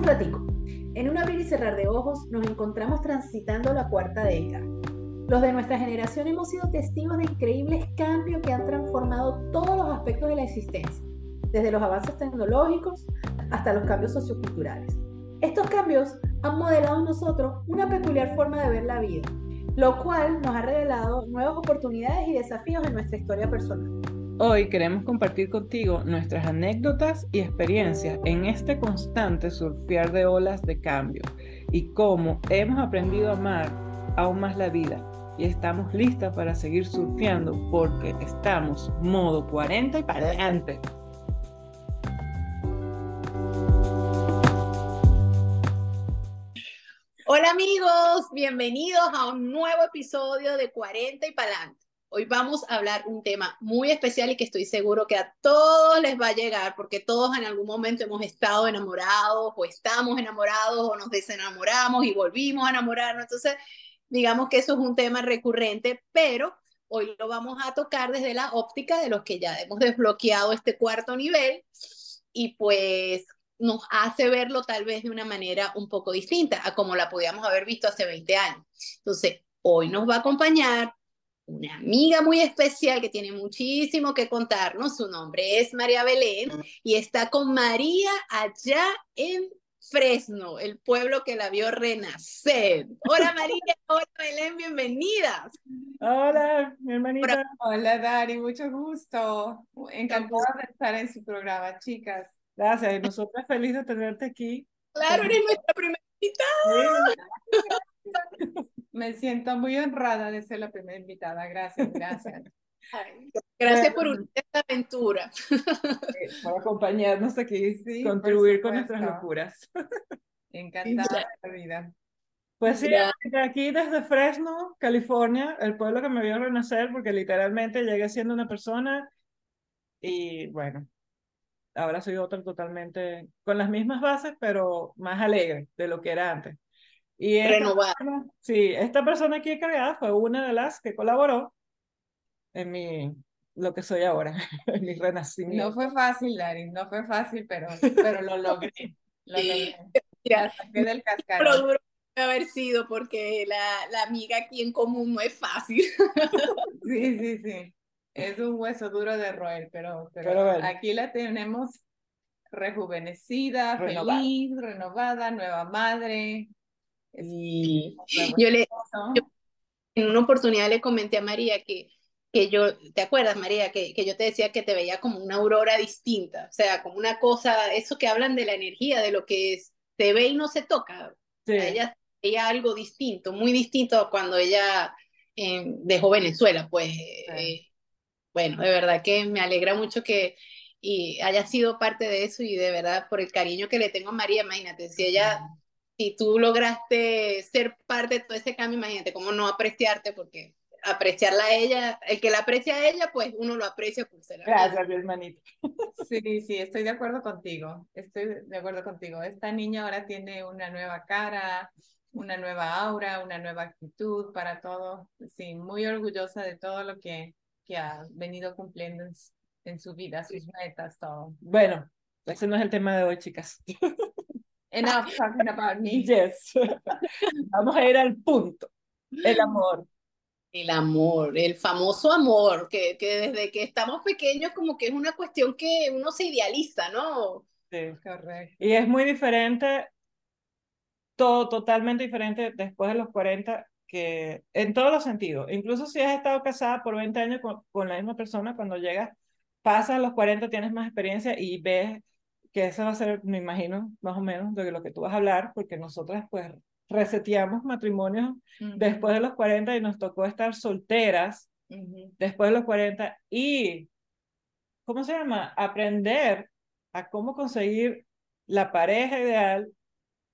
un ratico. En un abrir y cerrar de ojos nos encontramos transitando la cuarta década. Los de nuestra generación hemos sido testigos de increíbles cambios que han transformado todos los aspectos de la existencia, desde los avances tecnológicos hasta los cambios socioculturales. Estos cambios han modelado en nosotros una peculiar forma de ver la vida, lo cual nos ha revelado nuevas oportunidades y desafíos en nuestra historia personal. Hoy queremos compartir contigo nuestras anécdotas y experiencias en este constante surfear de olas de cambio y cómo hemos aprendido a amar aún más la vida y estamos listas para seguir surfeando porque estamos modo 40 y para adelante. Hola amigos, bienvenidos a un nuevo episodio de 40 y para adelante. Hoy vamos a hablar un tema muy especial y que estoy seguro que a todos les va a llegar, porque todos en algún momento hemos estado enamorados o estamos enamorados o nos desenamoramos y volvimos a enamorarnos. Entonces, digamos que eso es un tema recurrente, pero hoy lo vamos a tocar desde la óptica de los que ya hemos desbloqueado este cuarto nivel y pues nos hace verlo tal vez de una manera un poco distinta a como la podíamos haber visto hace 20 años. Entonces, hoy nos va a acompañar una amiga muy especial que tiene muchísimo que contarnos. Su nombre es María Belén y está con María allá en Fresno, el pueblo que la vio renacer. Hola María, hola Belén, bienvenidas. Hola, mi hermanita. Hola Dari, mucho gusto. Encantada de estar en su programa, chicas. Gracias, y nosotros felices de tenerte aquí. Claro, eres nuestra primera invitada. Me siento muy honrada de ser la primera invitada. Gracias, gracias. gracias por esta aventura. Por acompañarnos aquí, sí, contribuir con nuestras locuras. Encantada de la vida. Pues sí, aquí desde Fresno, California, el pueblo que me vio renacer, porque literalmente llegué siendo una persona y bueno, ahora soy otra totalmente con las mismas bases, pero más alegre de lo que era antes. Y Renovada. Sí, esta persona aquí encargada fue una de las que colaboró en mi, lo que soy ahora, en mi renacimiento. No fue fácil, Dari, no fue fácil, pero, pero lo logré. Lo logré. Ya, saqué del cascarón. Pero duro haber sido porque la, la amiga aquí en común no es fácil. Sí, sí, sí. Es un hueso duro de roer, pero, pero, aquí la tenemos rejuvenecida, feliz, renovada, nueva madre, y yo le, en una oportunidad le comenté a María que, que yo, ¿te acuerdas María? Que, que yo te decía que te veía como una aurora distinta, o sea, como una cosa, eso que hablan de la energía, de lo que es, se ve y no se toca. Ella veía algo distinto, muy distinto a cuando ella eh, dejó Venezuela, pues. Eh, bueno, de verdad que me alegra mucho que y haya sido parte de eso y de verdad por el cariño que le tengo a María, imagínate, si ella si tú lograste ser parte de todo ese cambio, imagínate cómo no apreciarte, porque apreciarla a ella, el que la aprecia a ella, pues uno lo aprecia por ser Gracias, mi hermanito. Sí, sí, estoy de acuerdo contigo, estoy de acuerdo contigo. Esta niña ahora tiene una nueva cara, una nueva aura, una nueva actitud para todo. Sí, muy orgullosa de todo lo que, que ha venido cumpliendo en, en su vida, sus metas, todo. Bueno, ese no es el tema de hoy, chicas. Enough talking about me. Yes. Vamos a ir al punto. El amor. El amor, el famoso amor, que, que desde que estamos pequeños como que es una cuestión que uno se idealiza, ¿no? Sí, correcto. Y es muy diferente, todo totalmente diferente después de los 40, que en todos los sentidos. Incluso si has estado casada por 20 años con, con la misma persona, cuando llegas, pasas los 40, tienes más experiencia y ves que eso va a ser, me imagino, más o menos de lo que tú vas a hablar, porque nosotras pues reseteamos matrimonios después de los 40 y nos tocó estar solteras después de los 40 y, ¿cómo se llama? Aprender a cómo conseguir la pareja ideal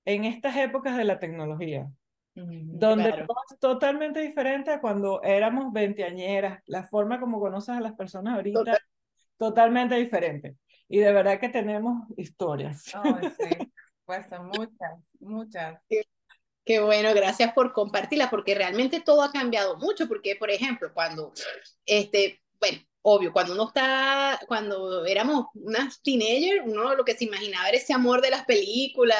en estas épocas de la tecnología. donde todo es totalmente diferente a cuando éramos veinteañeras, la forma como conoces a las personas ahorita, totalmente diferente. Y de verdad que tenemos historias. Oh, sí, pues muchas, muchas. Qué, bueno, gracias por compartirla, porque realmente todo ha cambiado mucho, porque por ejemplo, cuando, este, bueno, obvio, cuando uno está, cuando éramos unas teenagers, uno lo que se imaginaba era ese amor de las películas,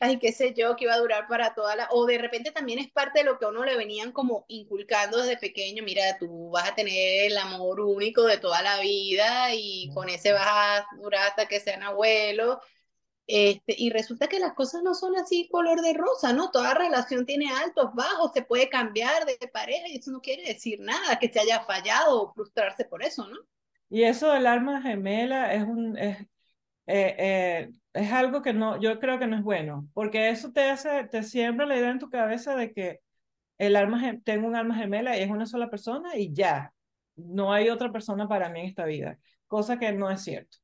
ay, qué sé yo, que iba a durar para toda la, o de repente también es parte de lo que a uno le venían como inculcando desde pequeño, mira, tú vas a tener el amor único de toda la vida y con ese vas a durar hasta que sean abuelos. Este, y resulta que las cosas no son así color de rosa, ¿no? Toda relación tiene altos, bajos, se puede cambiar de pareja y eso no quiere decir nada, que se haya fallado o frustrarse por eso, ¿no? Y eso del alma gemela es un es, eh, eh, es algo que no, yo creo que no es bueno, porque eso te hace, te siembra la idea en tu cabeza de que el alma, tengo un alma gemela y es una sola persona y ya, no hay otra persona para mí en esta vida, cosa que no es cierto.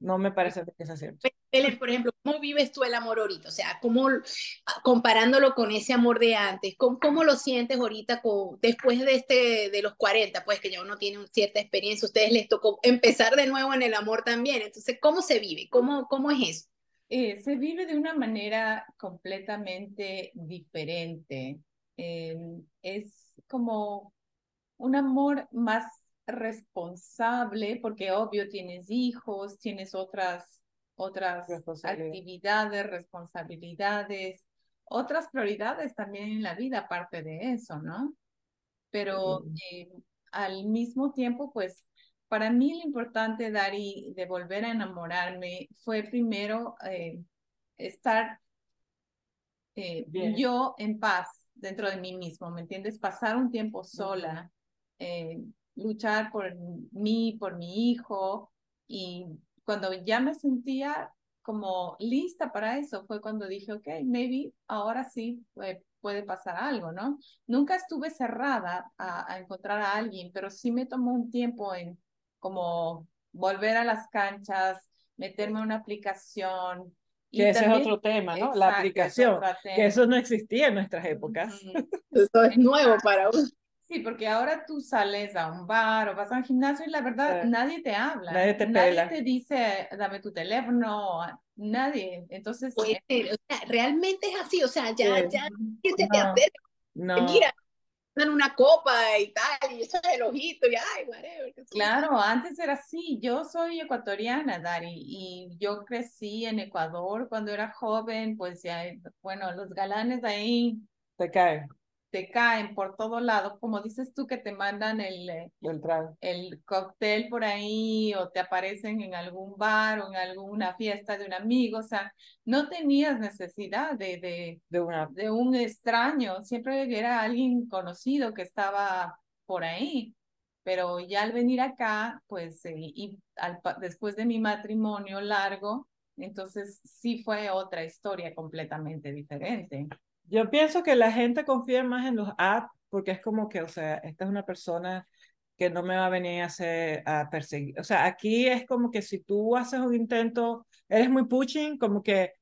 No me parece que sea cierto. Belén, por ejemplo, ¿cómo vives tú el amor ahorita? O sea, ¿cómo, comparándolo con ese amor de antes, ¿cómo, cómo lo sientes ahorita después de, este, de los 40, pues que ya uno tiene cierta experiencia, a ustedes les tocó empezar de nuevo en el amor también, entonces, ¿cómo se vive? ¿Cómo, cómo es eso? Eh, se vive de una manera completamente diferente. Eh, es como un amor más responsable, porque obvio tienes hijos, tienes otras, otras actividades, responsabilidades, otras prioridades también en la vida aparte de eso, ¿no? Pero eh, al mismo tiempo, pues para mí lo importante, Dari, de volver a enamorarme fue primero eh, estar eh, yo en paz dentro de mí mismo, ¿me entiendes? Pasar un tiempo sola, luchar por mí, por mi hijo. Y cuando ya me sentía como lista para eso, fue cuando dije, ok, maybe ahora sí puede, pasar algo, ¿no? Nunca estuve cerrada a, encontrar a alguien, pero sí me tomó un tiempo en como volver a las canchas, meterme en una aplicación, que ese es otro tema, ¿no? la aplicación, que eso no existía en nuestras épocas. Eso es nuevo para uno. Sí, porque ahora tú sales a un bar o vas a un gimnasio y la verdad nadie te habla. Nadie te Nadie te dice, dame tu teléfono, nadie. Entonces. Oye, o sea, realmente es así, o sea, ya, ya, ¿qué se te hace? No. Mira, dan una copa y tal, y echas el ojito y ay, whatever. Claro, antes era así. Yo soy ecuatoriana, Dari, y yo crecí en Ecuador cuando era joven, pues ya, bueno, los galanes ahí. Te caen te caen por todo lado, como dices tú que te mandan el, eh, el, el cóctel por ahí o te aparecen en algún bar o en alguna fiesta de un amigo, o sea, no tenías necesidad de, de, de, una... de un extraño, siempre era alguien conocido que estaba por ahí. Pero ya al venir acá, pues, eh, y al, después de mi matrimonio largo, entonces sí fue otra historia completamente diferente. Yo pienso que la gente confía más en los apps porque es como que, o sea, esta es una persona que no me va a venir a, hacer, a perseguir. O sea, aquí es como que si tú haces un intento, eres muy pushing, como que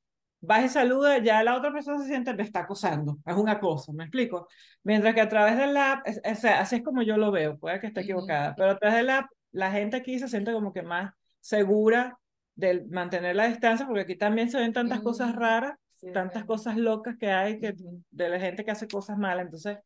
vas y saludas, ya la otra persona se siente, me está acosando, es un acoso, ¿me explico? Mientras que a través del app, o sea, así es como yo lo veo, puede que esté equivocada, pero a través del app, la gente aquí se siente como que más segura de mantener la distancia, porque aquí también se ven tantas cosas raras tantas cosas locas que hay que, de la gente que hace cosas malas. Entonces,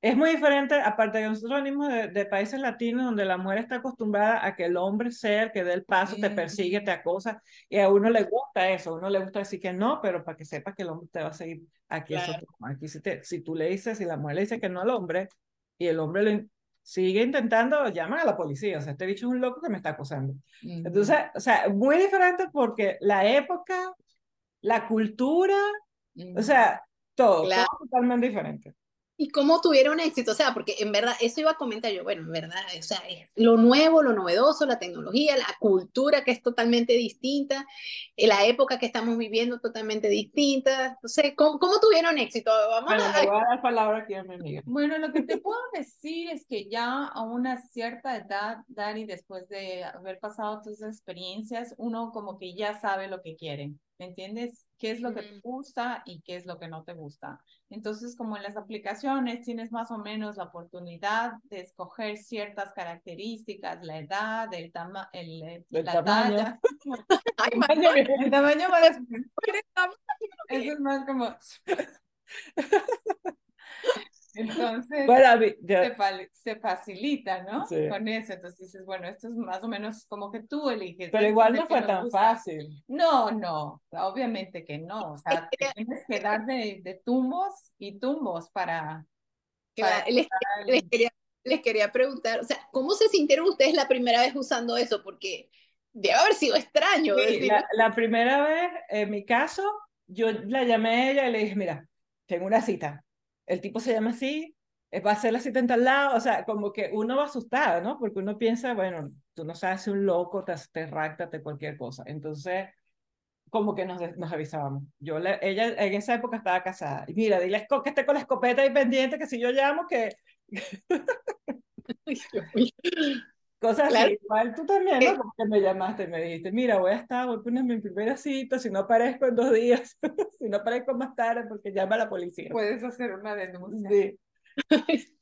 es muy diferente, aparte de que nosotros venimos de, países latinos donde la mujer está acostumbrada a que el hombre sea el que dé el paso, te persigue, te acosa, y a uno le gusta eso, a uno le gusta decir que no, pero para que sepas que el hombre te va a seguir aquí. aquí si, te, si tú le dices, si la mujer le dice que no al hombre, y el hombre lo sigue intentando, llaman a la policía, o sea, este bicho es un loco que me está acosando. Entonces, o sea, muy diferente porque la época la cultura, o sea, todo, todo totalmente diferente. ¿Y cómo tuvieron éxito? O sea, porque en verdad, eso iba a comentar yo, bueno, en verdad, o sea, es lo nuevo, lo novedoso, la tecnología, la cultura que es totalmente distinta, eh, la época que estamos viviendo totalmente distinta. Sé, ¿cómo, cómo tuvieron éxito? Vamos bueno, a... voy a dar palabra aquí a mi amiga. Bueno, lo que te puedo decir es que ya a una cierta edad, Dani, después de haber pasado tus experiencias, uno como que ya sabe lo que quiere. ¿Me entiendes? ¿Qué es lo que te gusta y qué es lo que no te gusta? Entonces, como en las aplicaciones tienes más o menos la oportunidad de escoger ciertas características, la edad, el, tama el, eh, la tamaño. tamaño. el tamaño para Eso es más como... Entonces, Bueno, se, se facilita, ¿no? Sí. Con eso. Entonces dices, bueno, esto es más o menos como que tú eliges. pero igual no fue tan gusta. fácil. No, no, obviamente que no. O sea, te tienes que dar de, de tumbos y tumbos para, para les, les quería, les quería preguntar, o sea, ¿cómo se sintieron ustedes la primera vez usando eso? Porque debe haber sido extraño. Sí, decir, la, la primera vez, en mi caso, yo la llamé a ella y le dije, mira, tengo una cita. El tipo se llama así, eh, va a hacer la cita en tal lado, o sea, como que uno va asustado, ¿no? Porque uno piensa, bueno, tú no sabes si un loco te, te te cualquier cosa. Entonces, como que nos, nos avisábamos. Yo le, ella en esa época estaba casada. Y mira, dile que esté con la escopeta ahí pendiente, que si yo llamo, que. Cosas Claro. así, igual tú también, Eh. ¿no? Como que me llamaste y me dijiste, mira, voy a estar, voy a poner mi primera cita, si no aparezco en dos días, si no aparezco más tarde, porque llama a la policía. Puedes hacer una denuncia. Sí.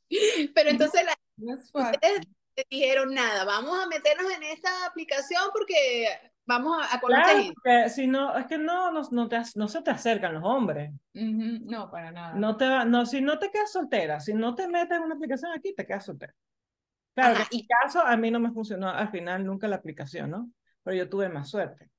Pero entonces la, No ustedes dijeron nada, vamos a meternos en esta aplicación porque vamos a, a conocer Claro, si no, es que no, no, no, te, no se te acercan los hombres. No, para nada. No te va, no, si no te quedas soltera, si no te metes en una aplicación aquí, te quedas soltera. Claro, Ajá, en mi caso, a mí no me funcionó al final nunca la aplicación, ¿no? Pero yo tuve más suerte.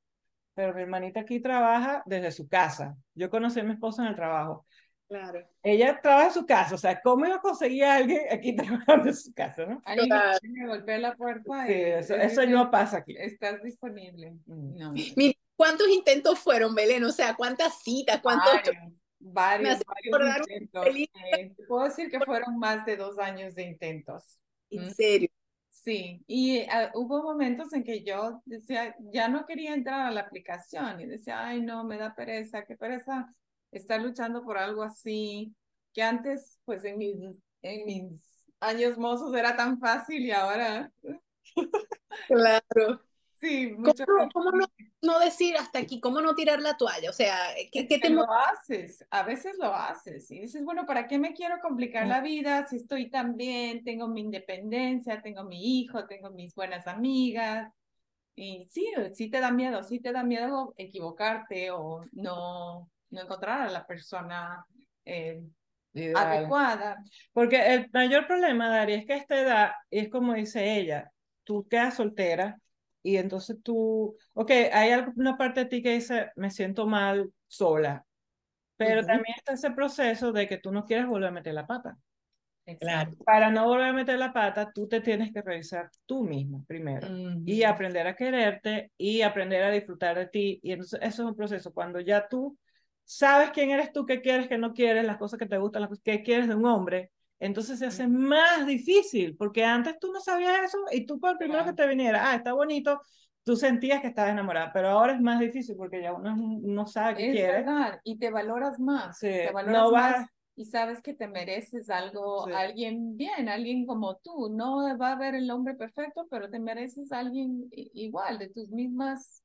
Pero mi hermanita aquí trabaja desde su casa. Yo conocí a mi esposa en el trabajo. Claro. Ella trabaja en su casa, o sea, ¿cómo iba a conseguir a alguien aquí trabajando en su casa, no? Alguien Claro. me golpea la puerta Sí, y eso, eso no pasa aquí. Estás disponible. Mm. No. Mira, ¿cuántos intentos fueron, Belén? O sea, ¿cuántas citas? ¿Cuántos? Varios, varios, hace varios intentos. eh, te puedo decir que fueron más de dos años de intentos. En Mm. serio. Sí, y ah, hubo momentos en que yo decía, ya no quería entrar a la aplicación y decía, ay, no, me da pereza, qué pereza estar luchando por algo así, que antes, pues en mis, en mis años mozos era tan fácil y ahora, Claro. Sí, ¿Cómo, mucho no- cómo no, no decir hasta aquí? ¿Cómo no tirar la toalla? O sea, ¿qué, qué que te lo haces, a veces lo haces y dices, bueno, ¿para qué me quiero complicar la vida si estoy tan bien, tengo mi independencia, tengo mi hijo, tengo mis buenas amigas? Y sí, sí te da miedo, sí te da miedo equivocarte o no, no encontrar a la persona eh, adecuada. Porque el mayor problema, Dari, es que a esta edad, es como dice ella, tú quedas soltera y entonces tú, ok, hay alguna parte de ti que dice, me siento mal sola, pero Ujú. también está ese proceso de que tú no quieres volver a meter la pata. Claro. Para no volver a meter la pata, tú te tienes que revisar tú misma primero y Ujú. aprender a quererte y aprender a disfrutar de ti. Y entonces eso es un proceso. Cuando ya tú sabes quién eres tú, qué quieres, qué no quieres, las cosas que te gustan, las cosas que quieres de un hombre, entonces se hace más difícil, porque antes tú no sabías eso y tú por el primero que te viniera, ah, está bonito, tú sentías que estabas enamorada, pero ahora es más difícil porque ya uno no sabe qué Es quiere. verdad, y te valoras más, Sí, te no valoras vas- más y sabes que te mereces algo, Sí. alguien bien, alguien como tú. No va a haber el hombre perfecto, pero te mereces alguien igual, de tus mismas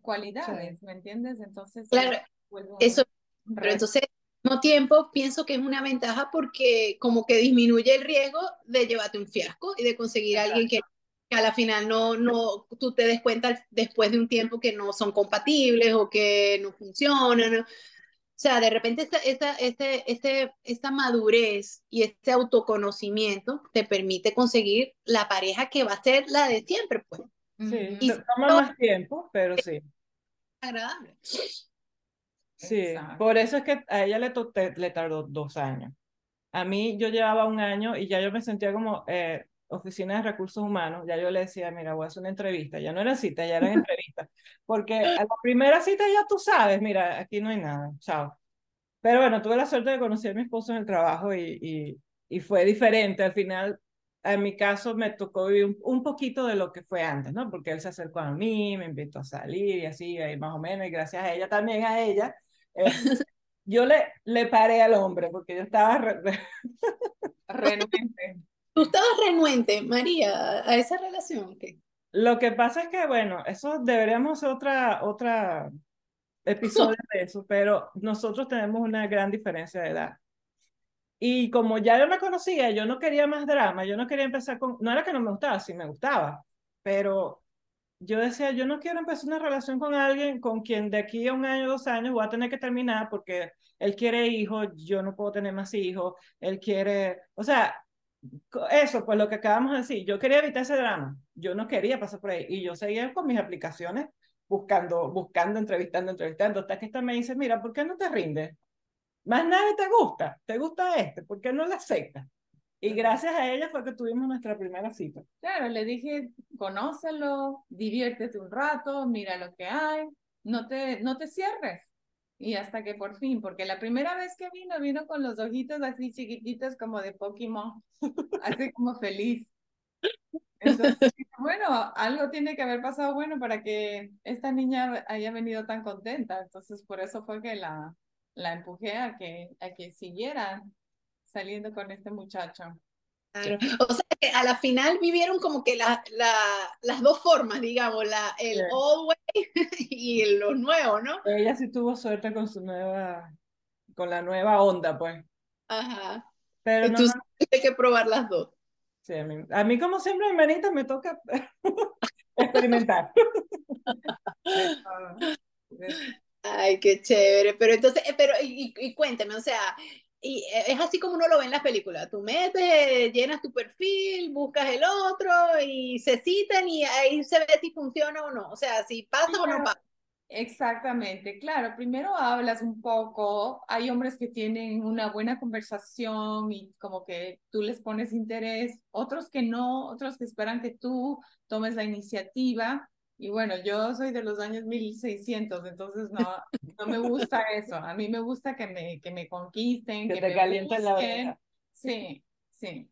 cualidades, ¿me entiendes? Entonces, Claro, Eso, pero entonces, mismo tiempo, pienso que es una ventaja porque como que disminuye el riesgo de llevarte un fiasco y de conseguir a alguien que, que a la final no, no, tú te des cuenta después de un tiempo que no son compatibles o que no funcionan. O sea, de repente esta, esta, este, este, esta madurez y este autoconocimiento te permite conseguir la pareja que va a ser la de siempre, pues, Sí. Y- toma más tiempo, pero sí. agradable. Sí, Exacto. por eso es que a ella le, le tardó dos años. A mí yo llevaba un año y ya yo me sentía como eh, oficina de recursos humanos, ya yo le decía, mira, voy a hacer una entrevista, ya no era cita, ya eran entrevistas, porque a la primera cita ya tú sabes, mira, aquí no hay nada, chao. Pero bueno, tuve la suerte de conocer a mi esposo en el trabajo y, y, y fue diferente. Al final, en mi caso, me tocó vivir un, un poquito de lo que fue antes, ¿no? Porque él se acercó a mí, me invitó a salir y así, ahí más o menos, y gracias a ella, también a ella, eh, yo le, le paré al hombre porque yo estaba... re- re- Renuente. ¿Tú estabas renuente, María, a esa relación? ¿Qué? Lo que pasa es que, bueno, eso deberíamos hacer otra, otra episodio de eso, pero nosotros tenemos una gran diferencia de edad. Y como ya yo me conocía, yo no quería más drama, yo no quería empezar con, no era que no me gustaba, sí me gustaba, pero yo decía, yo no quiero empezar una relación con alguien con quien de aquí a un año, dos años voy a tener que terminar porque él quiere hijos, yo no puedo tener más hijos, él quiere, o sea, eso, pues lo que acabamos de decir, yo quería evitar ese drama, yo no quería pasar por ahí y yo seguía con mis aplicaciones buscando, buscando, entrevistando, entrevistando, hasta que esta me dice, mira, ¿por qué no te rindes? Más nadie te gusta, te gusta este, ¿por qué no le aceptas? Y gracias a ella fue que tuvimos nuestra primera cita. Claro, le dije, conócelo, diviértete un rato, mira lo que hay, no te, no te cierres. Y hasta que por fin, porque la primera vez que vino, vino con los ojitos así chiquititos como de Pokémon, así como feliz. Entonces, bueno, algo tiene que haber pasado bueno para que esta niña haya venido tan contenta. Entonces, por eso fue que la, la empujé a que, a que siguiera saliendo con este muchacho. Claro. O sea que a la final vivieron como que la, la, las dos formas, digamos, la, el Sí. old way y lo nuevo, ¿no? Ella sí tuvo suerte con su nueva, con la nueva onda, pues. Ajá. Pero no, no, hay que probar las dos. sí, a, mí, a mí como siempre, hermanita, me toca experimentar. Ay, qué chévere. Pero entonces, eh, pero y, y cuéntame, o sea, y eh, es así como uno lo ve en las películas. Tú metes, llenas tu perfil, buscas el otro y se citan y ahí se ve si funciona o no. O sea, si pasa o no Claro. pasa. Exactamente, claro, primero hablas un poco, hay hombres que tienen una buena conversación y como que tú les pones interés, otros que no, otros que esperan que tú tomes la iniciativa y bueno, yo soy de los años 1600, entonces no, no me gusta eso, a mí me gusta que me, que me conquisten, Que que te me calienten la oreja. sí, sí,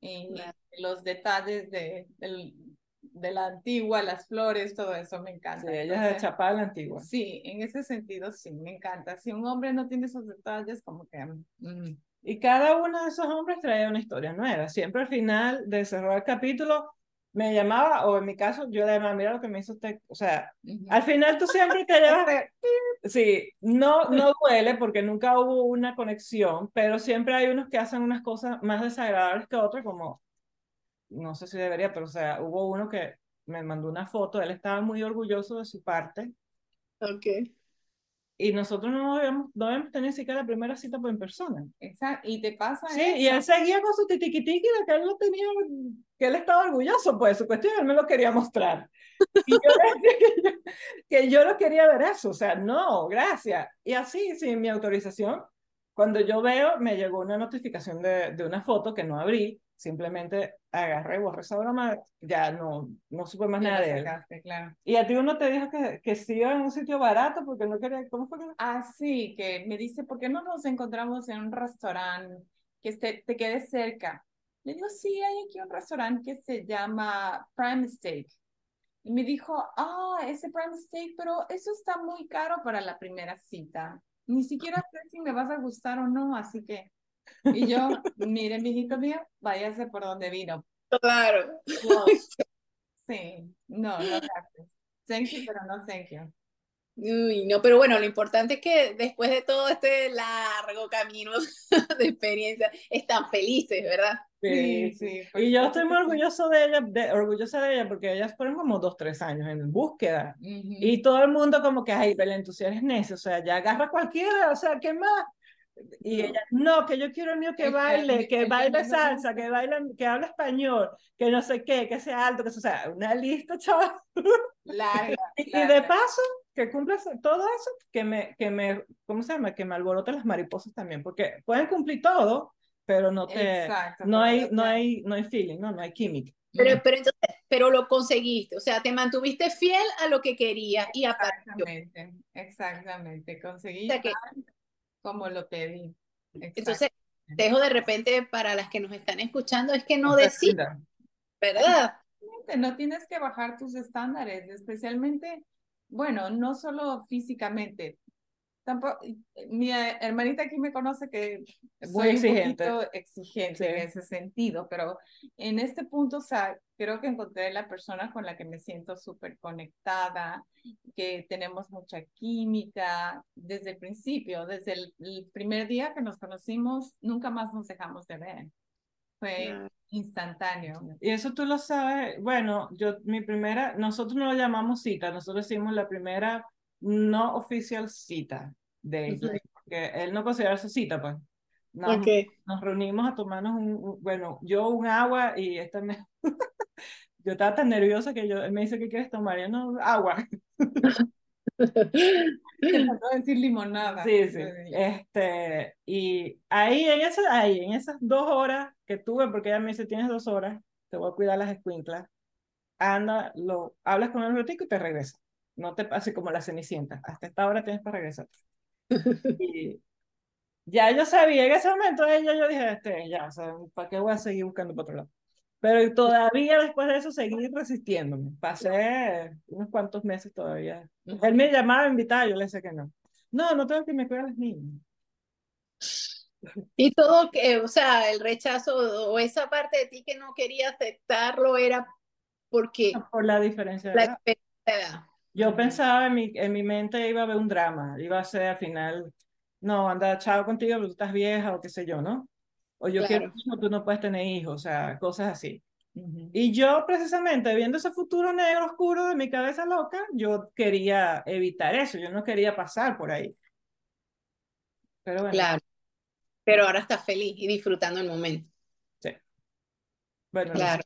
y Claro. los detalles de, del- de la antigua, las flores, todo eso me encanta. Sí, ella es de Chapada la Antigua. Sí, en ese sentido sí, me encanta. Si un hombre no tiene esos detalles, como que... mm, Y cada uno de esos hombres traía una historia nueva. Siempre al final de cerrar el capítulo me llamaba, o en mi caso, yo le llamaba, mira lo que me hizo usted. O sea, ujú. al final tú siempre te llevas de... Sí, no, no duele porque nunca hubo una conexión, pero siempre hay unos que hacen unas cosas más desagradables que otras, como, no sé si debería, pero o sea, hubo uno que me mandó una foto, él estaba muy orgulloso de su parte, Ok. y nosotros no habíamos, no habíamos tenido ni siquiera la primera cita por en persona. Exacto, y te pasa Sí, y eso. él seguía con su titiquitiqui de que él lo tenía, que él estaba orgulloso, pues su cuestión, él me lo quería mostrar. Y yo le decía que yo, que yo no quería ver eso, o sea, no, gracias. Y así, sin mi autorización, cuando yo veo, me llegó una notificación de, de una foto que no abrí, simplemente agarré, borré esa broma, ya no, no supe más Ya nada lo de él. claro. Y a ti uno te dijo que, que sí iba en un sitio barato porque no quería, ¿cómo fue? Así que me dice, ¿por qué no nos encontramos en un restaurante que esté, te quede cerca? Le digo, sí, hay aquí un restaurante que se llama Prime Steak. Y me dijo, ah, ese Prime Steak, pero eso está muy caro para la primera cita. Ni siquiera sé si me vas a gustar o no, así que... Y yo, mire, mijito mío, váyase por donde vino. Claro. No, sí, no, no gracias. Thank you, pero no thank you. Uy, no, pero bueno, lo importante es que después de todo este largo camino de experiencia, están felices, ¿verdad? Sí, sí. Y yo estoy muy orgulloso de ella, de, orgullosa de ella porque ellas fueron como dos, tres años en búsqueda. Ujú. Y todo el mundo como que, ay, Belén, tú sí eres necio, o sea, ya agarra cualquiera, o sea, ¿qué más? Y No. ella, no, que yo quiero el mío que baile, que baile salsa, que baile, que hable español, que no sé qué, que sea alto, que sea, o sea, una lista, chaval. Larga, Y, y de paso, que cumplas todo eso, que me, que me, ¿cómo se llama? Que me alborote las mariposas también, porque pueden cumplir todo, pero no te, Exacto. no hay, no hay, no hay feeling, no, no hay química. Pero, pero entonces, pero lo conseguiste, o sea, te mantuviste fiel a lo que querías y apareció. Exactamente, exactamente. Conseguí O sea que- como lo pedí. Entonces, dejo de repente para las que nos están escuchando, es que no rindas. ¿verdad? No tienes que bajar tus estándares, especialmente, bueno, no solo físicamente. Tampoco, mi eh, hermanita aquí me conoce que Muy soy un exigente. poquito exigente Sí. en ese sentido, pero en este punto, o sea, creo que encontré la persona con la que me siento súper conectada, que tenemos mucha química desde el principio, desde el, el primer día que nos conocimos, nunca más nos dejamos de ver. Fue instantáneo. Y eso tú lo sabes, bueno, yo, mi primera, nosotros no lo llamamos cita, nosotros hicimos la primera no oficial cita de él, porque él no considera su cita, pues. Nos, nos reunimos a tomarnos un, bueno, yo un agua y esta me... yo estaba tan nerviosa que yo, él me dice, ¿qué quieres tomar? Yo no, agua. decir limonada. Sí, sí. Este, y ahí en, ese, ahí, en esas dos horas que tuve, porque ella me dice, tienes dos horas, te voy a cuidar las escuinclas, anda, lo, hablas con el rotico y te regresas. No te pase como la cenicienta. Hasta esta hora tienes para regresar. y ya yo sabía en ese momento, ella, yo dije, este, ya, o sea, ¿para qué voy a seguir buscando por otro lado? Pero todavía después de eso seguí resistiéndome. Pasé unos cuantos meses todavía. Él me llamaba a invitar, yo le decía que no. No, no tengo que me cuidar las niñas. Y todo, que, o sea, el rechazo o esa parte de ti que no quería aceptarlo era porque... Por la diferencia de edad. Yo pensaba en mi, en mi mente iba a haber un drama, iba a ser al final, no, anda, chao contigo, pero tú estás vieja o qué sé yo, ¿no? O yo quiero quiero tú no puedes tener hijos, o sea, cosas así. Y yo precisamente viendo ese futuro negro oscuro de mi cabeza loca, yo quería evitar eso, yo no quería pasar por ahí. Pero bueno. Claro. Pero ahora estás feliz y disfrutando el momento. Sí. Bueno, claro.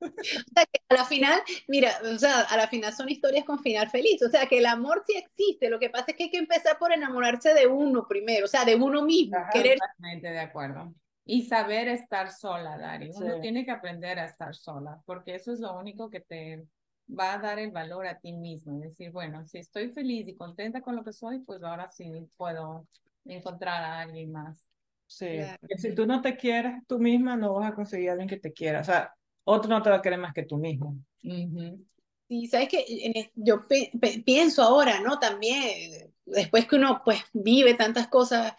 O sea, que a la final, mira, o sea, a la final son historias con final feliz. O sea, que el amor sí existe. Lo que pasa es que hay que empezar por enamorarse de uno primero, o sea, de uno mismo. querer... de acuerdo. Y saber estar sola, Dari. Uno tiene que aprender a estar sola, porque eso es lo único que te va a dar el valor a ti mismo. Es decir, bueno, si estoy feliz y contenta con lo que soy, pues ahora sí puedo encontrar a alguien más. Sí, si tú no te quieres tú misma, no vas a conseguir a alguien que te quiera. O sea, otro no te va a querer más que tú mismo. Sí, sabes que yo pienso ahora, ¿no? También, después que uno pues vive tantas cosas,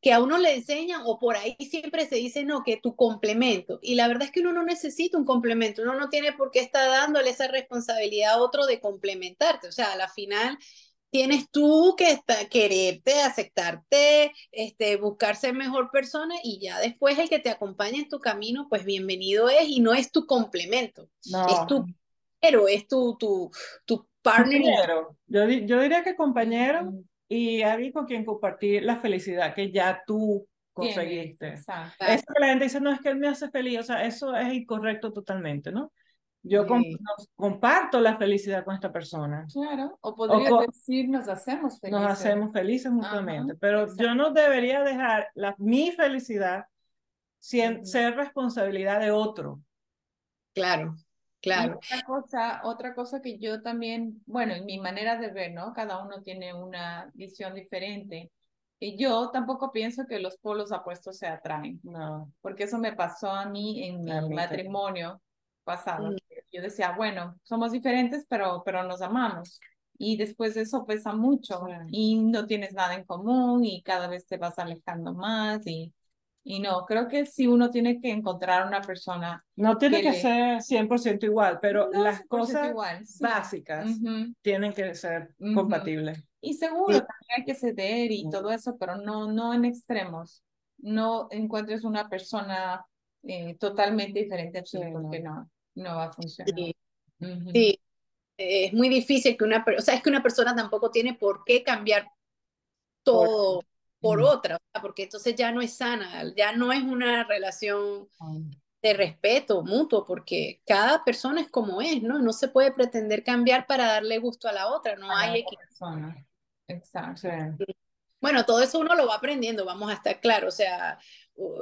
que a uno le enseñan o por ahí siempre se dice, no, que tu complemento. Y la verdad es que uno no necesita un complemento, uno no tiene por qué estar dándole esa responsabilidad a otro de complementarte. O sea, a la final tienes tú que quererte, aceptarte, este, buscar ser mejor persona y ya después el que te acompañe en tu camino, pues bienvenido es y no es tu complemento, es tu pero es tu, tu, tu partner. Yo, yo diría que compañero y alguien con quien compartir la felicidad que ya tú conseguiste. Eso que la gente dice, no, es que él me hace feliz, o sea, eso es incorrecto totalmente, ¿no? Yo comparto la felicidad con esta persona. Claro, o podrías decir, nos hacemos felices. Nos hacemos felices mutuamente, pero yo no debería dejar la, mi felicidad sin, ser responsabilidad de otro. Claro. Claro. otra cosa, otra cosa que yo también, bueno, en mi manera de ver, ¿no? Cada uno tiene una visión diferente. Y yo tampoco pienso que los polos apuestos se atraen, no, porque eso me pasó a mí en mi matrimonio pasado. Mm. Yo decía, bueno, somos diferentes, pero, pero nos amamos. Y después eso pesa mucho y no tienes nada en común y cada vez te vas alejando más y y no, creo que si uno tiene que encontrar una persona. No tiene que, ser 100% igual, pero las cosas básicas tienen que ser compatibles. Y seguro también hay que ceder y todo eso, pero no, no en extremos. No encuentres una persona eh, totalmente diferente a ti, porque no. no, va a funcionar. Sí. es muy difícil que una, o sea, es que una persona tampoco tiene por qué cambiar todo por otra, porque entonces ya no es sana, ya no es una relación de respeto mutuo, porque cada persona es como es, ¿no? No se puede pretender cambiar para darle gusto a la otra, no hay equilibrio. Exacto. Bueno, todo eso uno lo va aprendiendo, vamos a estar claros, o sea, uh,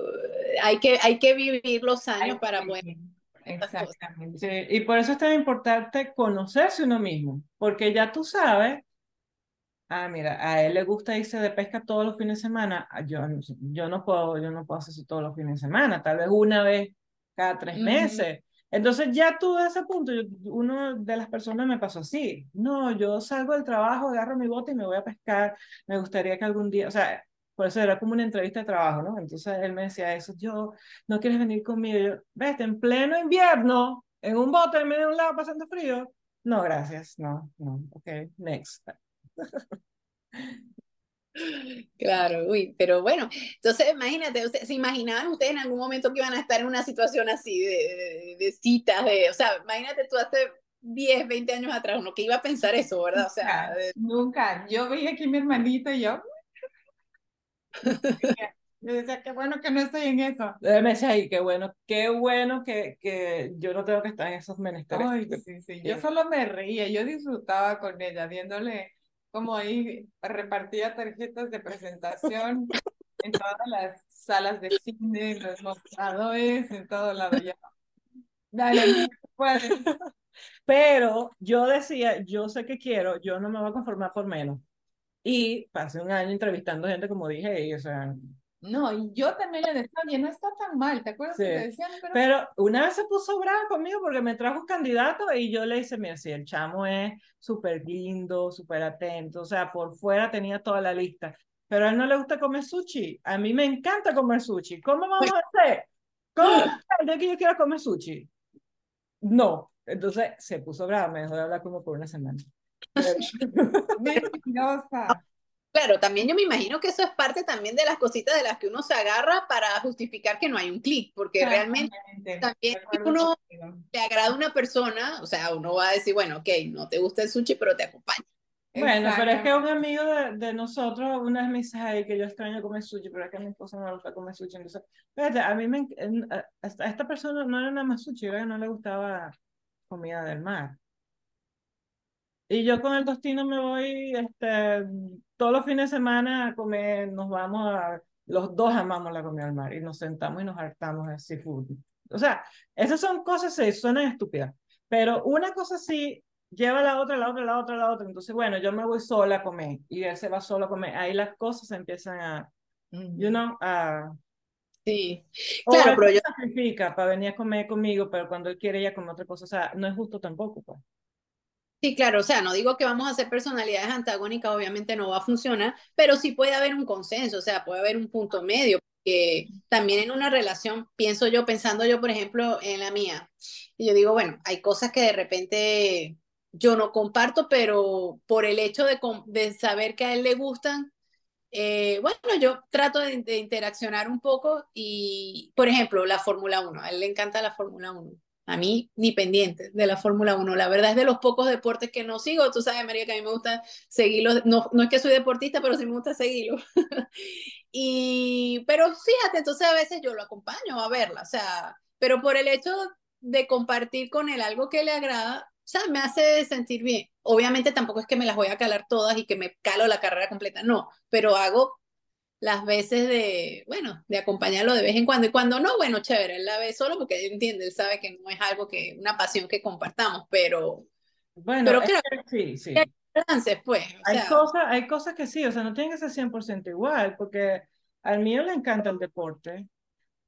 hay, que, hay que vivir los años para poder... Exactamente. y por eso es tan importante conocerse uno mismo, porque ya tú sabes ah, mira, a él le gusta irse de pesca todos los fines de semana, ah, yo, yo, no, puedo, yo no puedo hacer eso todos los fines de semana, tal vez una vez cada tres meses. Entonces ya tú a ese punto, uno de las personas me pasó así, no, yo salgo del trabajo, agarro mi bote y me voy a pescar, me gustaría que algún día, o sea, por eso era como una entrevista de trabajo, ¿no? Entonces él me decía eso, yo, ¿no quieres venir conmigo? Yo, vete, en pleno invierno, en un bote en medio de un lado pasando frío. No, gracias, no, no, ok, next. Claro, uy, pero bueno, entonces imagínate, ¿se imaginaban ustedes en algún momento que iban a estar en una situación así de, de, de citas, de, o sea, imagínate tú hace 10, 20 años atrás, uno que iba a pensar eso, ¿verdad? O sea, nunca, nunca. Yo veía aquí mi hermanito y yo. Yo decía, qué bueno que no estoy en eso. Me decía, ay, qué bueno, qué bueno que, que yo no tengo que estar en esos menesteres. Ay, sí, sí. Yo solo me reía, yo disfrutaba con ella, viéndole como ahí repartía tarjetas de presentación en todas las salas de cine, en los mostradores, en todo lado. Ya. Dale, puedes. Pero yo decía, yo sé que quiero, yo no me voy a conformar por menos. Y pasé un año entrevistando gente, como dije, y, o sea, No, y yo también le decía, oye, no está tan mal, ¿te acuerdas que te decían? Pero, Pero una vez se puso brava conmigo porque me trajo un candidato y yo le hice, mira, si el chamo es súper lindo, súper atento, o sea, por fuera tenía toda la lista, pero a él no le gusta comer sushi. A mí me encanta comer sushi. ¿Cómo vamos a hacer? ¿Cómo vamos a hacer de que yo quiera comer sushi? No. Entonces se puso brava, me dejó de hablar como por una semana. mentirosa. Claro, también yo me imagino que eso es parte también de las cositas de las que uno se agarra para justificar que no hay un clic, porque realmente también uno- le agrada a una persona, o sea, uno va a decir, bueno, ok, no te gusta el sushi, pero te acompaña. Bueno, pero es que un amigo de, de nosotros una vez me dice, ay, que yo extraño comer sushi, pero es que a mi esposa no le gusta comer sushi. Entonces, fíjate, a mí me, a, a esta persona no era nada más sushi, era que no le gustaba comida del mar. Y yo con el tostino me voy, este, todos los fines de semana a comer, nos vamos a, los dos amamos la comida del mar y nos sentamos y nos hartamos de seafood. O sea, esas son cosas que suenan estúpidas, pero una cosa sí lleva a la otra, la otra, la otra, la otra. Entonces, bueno, yo me voy sola a comer y él se va solo a comer. Ahí las cosas empiezan a, you know, a... Sí, Claro, pero yo- sacrifica para venir a comer conmigo, pero cuando él quiere ella comer otra cosa, o sea, no es justo tampoco, pues. Sí, claro, o sea, no digo que vamos a hacer personalidades antagónicas, obviamente no va a funcionar, pero sí puede haber un consenso, o sea, puede haber un punto medio, que también en una relación, pienso yo, pensando yo, por ejemplo, en la mía, y yo digo, bueno, hay cosas que de repente yo no comparto, pero por el hecho de saber que a él le gustan, eh, bueno, yo trato de, de interaccionar un poco y, por ejemplo, la Fórmula 1, a él le encanta la Fórmula 1. A mí ni pendiente de la Fórmula 1. La verdad es de los pocos deportes que no sigo. Tú sabes, María, que a mí me gusta seguirlos. No, no es que soy deportista, pero sí me gusta seguirlos. y, pero fíjate, entonces a veces yo lo acompaño a verla. O sea, pero por el hecho de compartir con él algo que le agrada, o sea, me hace sentir bien. Obviamente tampoco es que me las voy a calar todas y que me calo la carrera completa, no, pero hago las veces de, bueno, de acompañarlo de vez en cuando. Y cuando no, bueno, chévere, él la ve solo porque él entiende, él sabe que no es algo que, una pasión que compartamos, pero Bueno, Pero claro, que sí, sí. balance, pues, o Hay sea, cosas, hay cosas que sí, o sea, no tiene que ser 100% igual, porque al mío le encanta el deporte,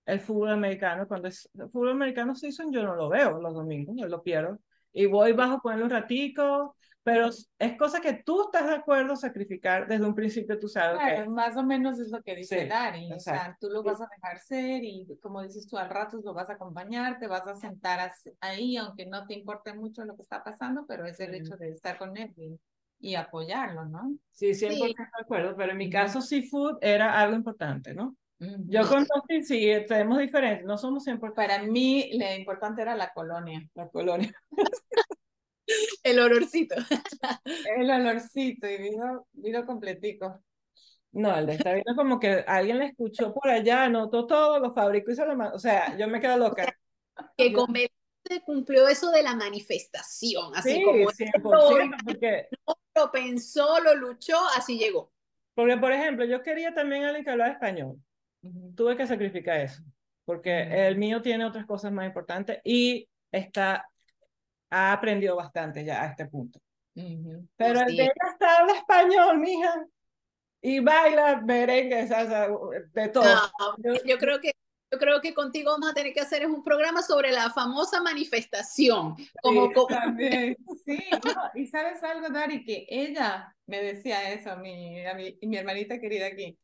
el fútbol americano. Cuando es el fútbol americano season, yo no lo veo los domingos, yo lo pierdo. Y voy bajo con él un ratico, pero es cosa que tú estás de acuerdo a sacrificar desde un principio, tú sabes Claro, que más o menos es lo que dice Sí, Dari. O sea, tú lo vas a dejar ser y como dices tú, al rato lo vas a acompañar, te vas a sentar ahí, aunque no te importe mucho lo que está pasando, pero es el Ujú. hecho de estar con él y, apoyarlo, ¿no? sí, 100% de acuerdo, pero en mi caso seafood era algo importante, ¿no? Yo con Tosti sí, tenemos diferentes, no somos 100% Para mí, lo importante era la colonia, la colonia. el olorcito. el olorcito y vino, vino completico. No, el de esta vida como que alguien le escuchó por allá, anotó todo, lo fabricó y se lo mandó. O sea, yo me quedo loca. Que con se cumplió eso de la manifestación, así Sí, como 100%, porque, lo pensó, lo luchó, así llegó. porque, por ejemplo, yo quería también alguien que hablara español. Tuve que sacrificar eso, porque el mío tiene otras cosas más importantes y está, ha aprendido bastante ya a este punto. Ujú. Pero el de ella está habla español, mija, y baila merengue, salsa, de todo. No, Yo- creo que yo creo que contigo vamos a tener que hacer es un programa sobre la famosa manifestación, como, Sí. como- También, sí, no, y sabes algo, Dari, que ella me decía eso a mi, a mi, mi hermanita querida aquí.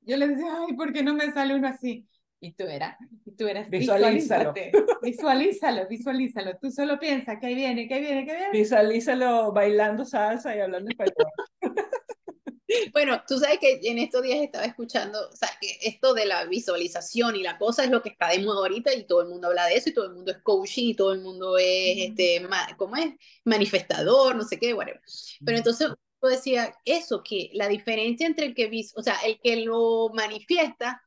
Yo le decía, ay, ¿por qué no me sale uno así? Y tú eras, y tú eras, Visualízalo. visualízalo, visualízalo. Tú solo piensa que ahí viene, que ahí viene, que ahí viene. Visualízalo bailando salsa y hablando español. Bueno, tú sabes que en estos días estaba escuchando, o sea, que esto de la visualización y la cosa es lo que está de moda ahorita y todo el mundo habla de eso y todo el mundo es coaching y todo el mundo es, este, ¿cómo es? Manifestador, no sé qué, whatever. Pero entonces yo decía eso, que la diferencia entre el que, o sea, el que lo manifiesta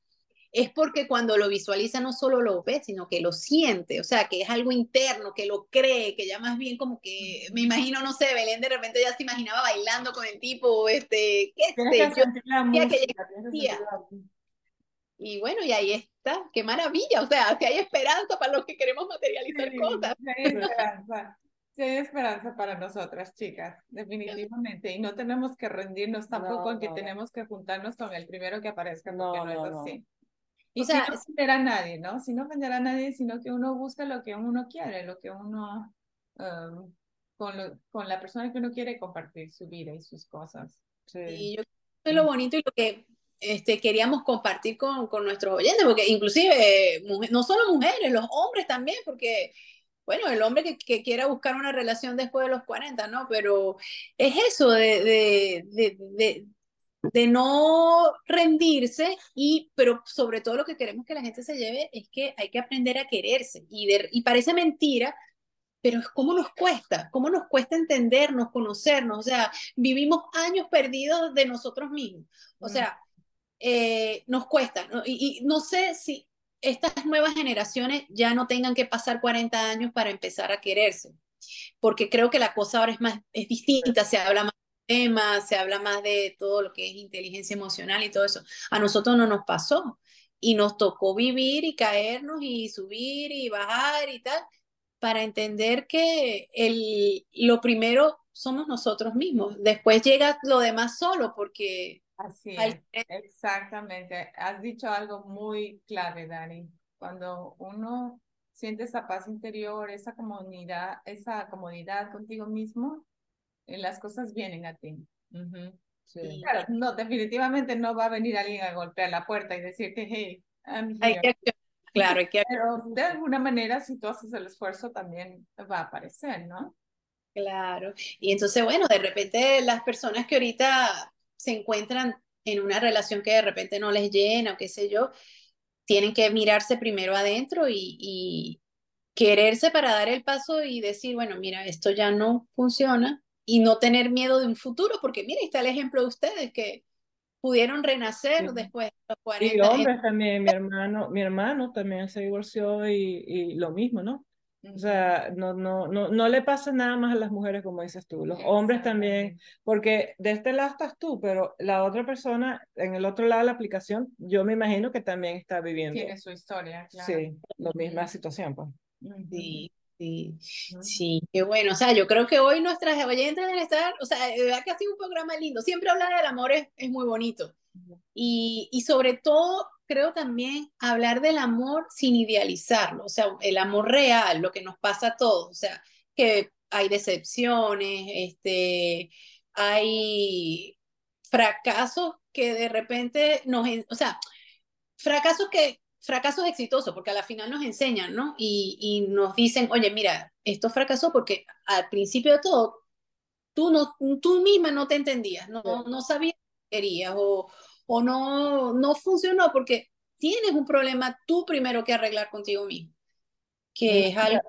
es porque cuando lo visualiza no solo lo ve, sino que lo siente, o sea, que es algo interno, que lo cree, que ya más bien como que, me imagino, no sé, Belén de repente ya se imaginaba bailando con el tipo, este, qué sé yo, que y bueno, y ahí está, qué maravilla, o sea, si hay esperanza para los que queremos materializar cosas. hay esperanza. Sí, hay esperanza para nosotras, chicas, definitivamente. Y no tenemos que rendirnos tampoco en que tenemos que juntarnos con el primero que aparezca, porque no, no es así. Y o sea, sin ofender a nadie, ¿no? Sin ofender a nadie, sino que uno busca lo que uno quiere, lo que uno, um, con, lo, con la persona que uno quiere compartir su vida y sus cosas. Sí. Y yo creo lo bonito y lo que este, queríamos compartir con, con nuestros oyentes, porque inclusive no solo mujeres, los hombres también, porque bueno, el hombre que, que, quiera buscar una relación después de los 40, ¿no? Pero es eso de, de, de, de no rendirse y pero sobre todo lo que queremos que la gente se lleve es que hay que aprender a quererse y, y parece mentira pero es cómo nos cuesta, cómo nos cuesta entendernos, conocernos, o sea, vivimos años perdidos de nosotros mismos, o sea, eh, nos cuesta, Y, y, no sé si estas nuevas generaciones ya no tengan que pasar 40 años para empezar a quererse, porque creo que la cosa ahora es más, es distinta, se habla más se habla más de todo lo que es inteligencia emocional y todo eso. A nosotros no nos pasó y nos tocó vivir y caernos y subir y bajar y tal para entender que el, lo primero somos nosotros mismos. Después llega lo demás solo porque... Así es, exactamente. Has dicho algo muy clave, Dani. Cuando uno siente esa paz interior, esa comunidad, esa comodidad contigo mismo, las cosas vienen a ti. Claro, no, definitivamente no va a venir alguien a golpear la puerta y decirte, hey, hay que Claro, hay que Pero de alguna manera, si tú haces el esfuerzo, también va a aparecer, ¿no? Claro. Y entonces, bueno, de repente las personas que ahorita se encuentran en una relación que de repente no les llena o qué sé yo, tienen que mirarse primero adentro y, y quererse para dar el paso y decir, bueno, mira, esto ya no funciona, y no tener miedo de un futuro, porque mira, está el ejemplo de ustedes que pudieron renacer después de los 40. Y hombres también, mi hermano, mi hermano también se divorció y, y lo mismo, ¿no? O sea, no, no, no, no le pasa nada más a las mujeres como dices tú, los hombres también, porque de este lado estás tú, pero la otra persona, en el otro lado de la aplicación, yo me imagino que también está viviendo. Tiene su historia, claro. Sí, la misma situación, pues. Sí, Sí, sí, qué bueno. O sea, yo creo que hoy nuestras oyentes deben estar, o sea, de verdad que ha sido un programa lindo. Siempre hablar del amor es, es muy bonito. Y, y, sobre todo, creo también hablar del amor sin idealizarlo, o sea, el amor real, lo que nos pasa a todos. O sea, que hay decepciones, este, hay fracasos que de repente nos, o sea, fracasos que fracasos exitosos, porque a la final nos enseñan, ¿no? Y, y, nos dicen, oye, mira, esto fracasó porque al principio de todo, tú, no, tú misma no te entendías, no, no sabías qué querías o, o no, no funcionó porque tienes un problema tú primero que arreglar contigo mismo, que es algo...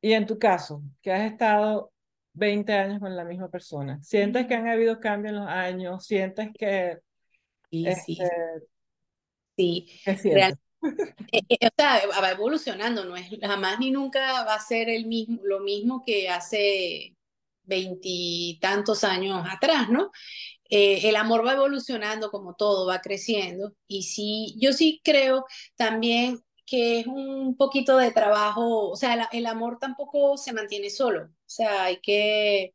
Y en tu caso, que has estado 20 años con la misma persona, ¿sientes que han habido cambios en los años? ¿Sientes que... Sí. Este, Sí, realmente, eh, eh, o sea, va evolucionando, no es jamás ni nunca va a ser el mismo, lo mismo que hace veintitantos años atrás, ¿no? Eh, el amor va evolucionando como todo, va creciendo. Y sí, yo sí creo también que es un poquito de trabajo, o sea, el amor tampoco se mantiene solo, o sea, hay que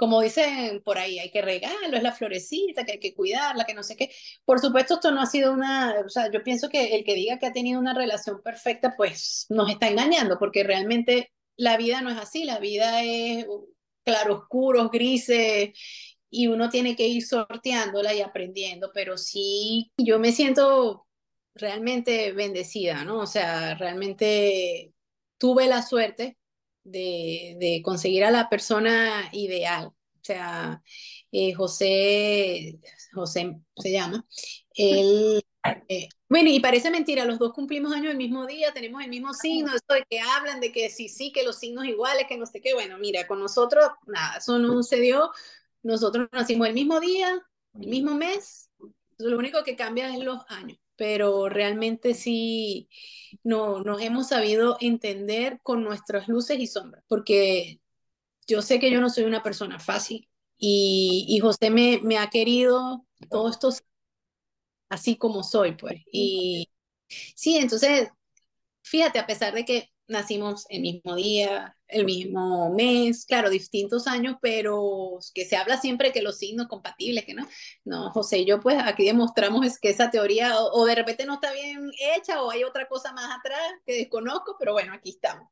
como dicen por ahí, hay que regarlo, es la florecita, que hay que cuidarla, que no sé qué. Por supuesto, esto no ha sido una, o sea, yo pienso que el que diga que ha tenido una relación perfecta, pues nos está engañando, porque realmente la vida no es así, la vida es claroscuros, grises, y uno tiene que ir sorteándola y aprendiendo, pero sí, yo me siento realmente bendecida, ¿no? O sea, realmente tuve la suerte de, de conseguir a la persona ideal. O sea, eh, José, José se llama, él, eh, bueno, y parece mentira, los dos cumplimos años el mismo día, tenemos el mismo signo, eso de que hablan de que sí, sí, que los signos iguales, que no sé qué, bueno, mira, con nosotros, nada, eso no se dio, nosotros nacimos el mismo día, el mismo mes, lo único que cambia es los años, pero realmente sí no, nos hemos sabido entender con nuestras luces y sombras, porque yo sé que yo no soy una persona fácil y, y José me, me ha querido todos estos así como soy, pues. Y sí, entonces, fíjate, a pesar de que nacimos el mismo día, el mismo mes, claro, distintos años, pero que se habla siempre que los signos compatibles, que no. No, José y yo, pues aquí demostramos es que esa teoría o, de repente no está bien hecha o hay otra cosa más atrás que desconozco, pero bueno, aquí estamos.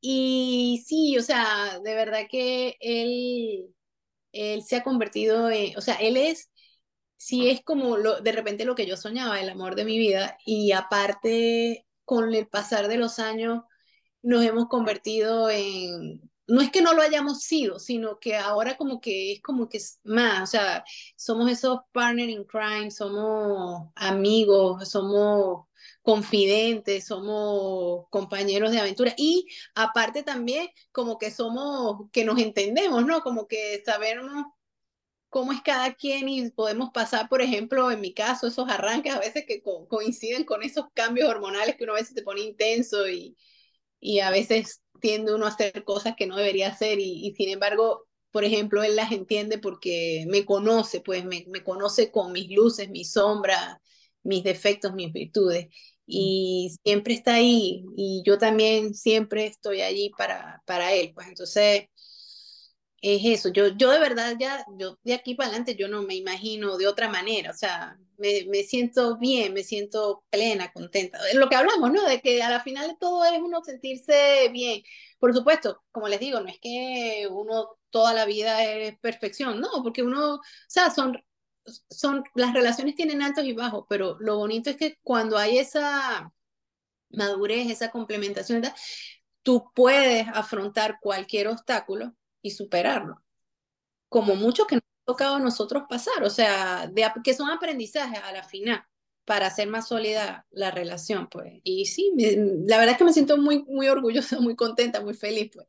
Y sí, o sea, de verdad que él, él se ha convertido en, o sea, él es sí es como lo, de repente lo que yo soñaba, el amor de mi vida, y aparte con el pasar de los años nos hemos convertido en, no es que no lo hayamos sido, sino que ahora como que es como que es más, o sea, somos esos partners in crime, somos amigos, somos confidentes, somos compañeros de aventura y aparte también como que somos, que nos entendemos, ¿no? Como que sabemos cómo es cada quien y podemos pasar, por ejemplo, en mi caso, esos arranques a veces que coinciden con esos cambios hormonales que uno a veces se pone intenso y, y a veces tiende uno a hacer cosas que no debería hacer y, sin embargo, por ejemplo, él las entiende porque me conoce, pues me, me conoce con mis luces, mis sombras, mis defectos, mis virtudes. Y siempre está ahí y yo también siempre estoy allí para, para él, pues. Entonces es eso. Yo, yo de verdad ya, yo de aquí para adelante, yo no me imagino de otra manera. O sea, me, me siento bien, me siento plena, contenta. Lo que hablamos, ¿no? De que a la final todo es uno sentirse bien. Por supuesto, como les digo, no es que uno toda la vida es perfección, no, porque uno, o sea, son, son, las relaciones tienen altos y bajos, pero lo bonito es que cuando hay esa madurez, esa complementación, tú puedes afrontar cualquier obstáculo y superarlo. Como mucho que nos ha tocado a nosotros pasar, o sea, de, que son aprendizajes a la final para hacer más sólida la relación, pues. Y sí, la verdad es que me siento muy, muy orgullosa, muy contenta, muy feliz, pues,